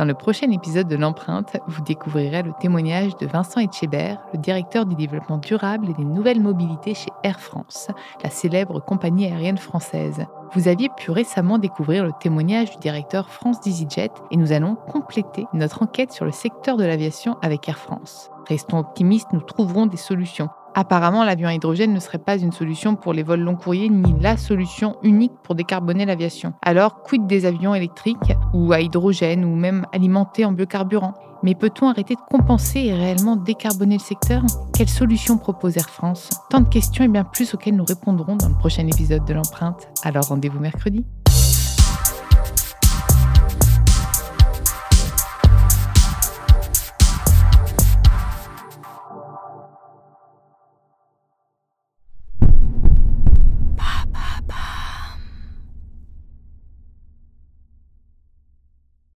Dans le prochain épisode de l'empreinte, vous découvrirez le témoignage de Vincent Etchebert, le directeur du développement durable et des nouvelles mobilités chez Air France, la célèbre compagnie aérienne française. Vous aviez pu récemment découvrir le témoignage du directeur France EasyJet et nous allons compléter notre enquête sur le secteur de l'aviation avec Air France. Restons optimistes, nous trouverons des solutions. Apparemment, l'avion à hydrogène ne serait pas une solution pour les vols long courriers ni la solution unique pour décarboner l'aviation. Alors, quid des avions électriques ou à hydrogène ou même alimentés en biocarburant? Mais peut-on arrêter de compenser et réellement décarboner le secteur? Quelle solution propose Air France? Tant de questions et bien plus auxquelles nous répondrons dans le prochain épisode de l'empreinte. Alors rendez-vous mercredi.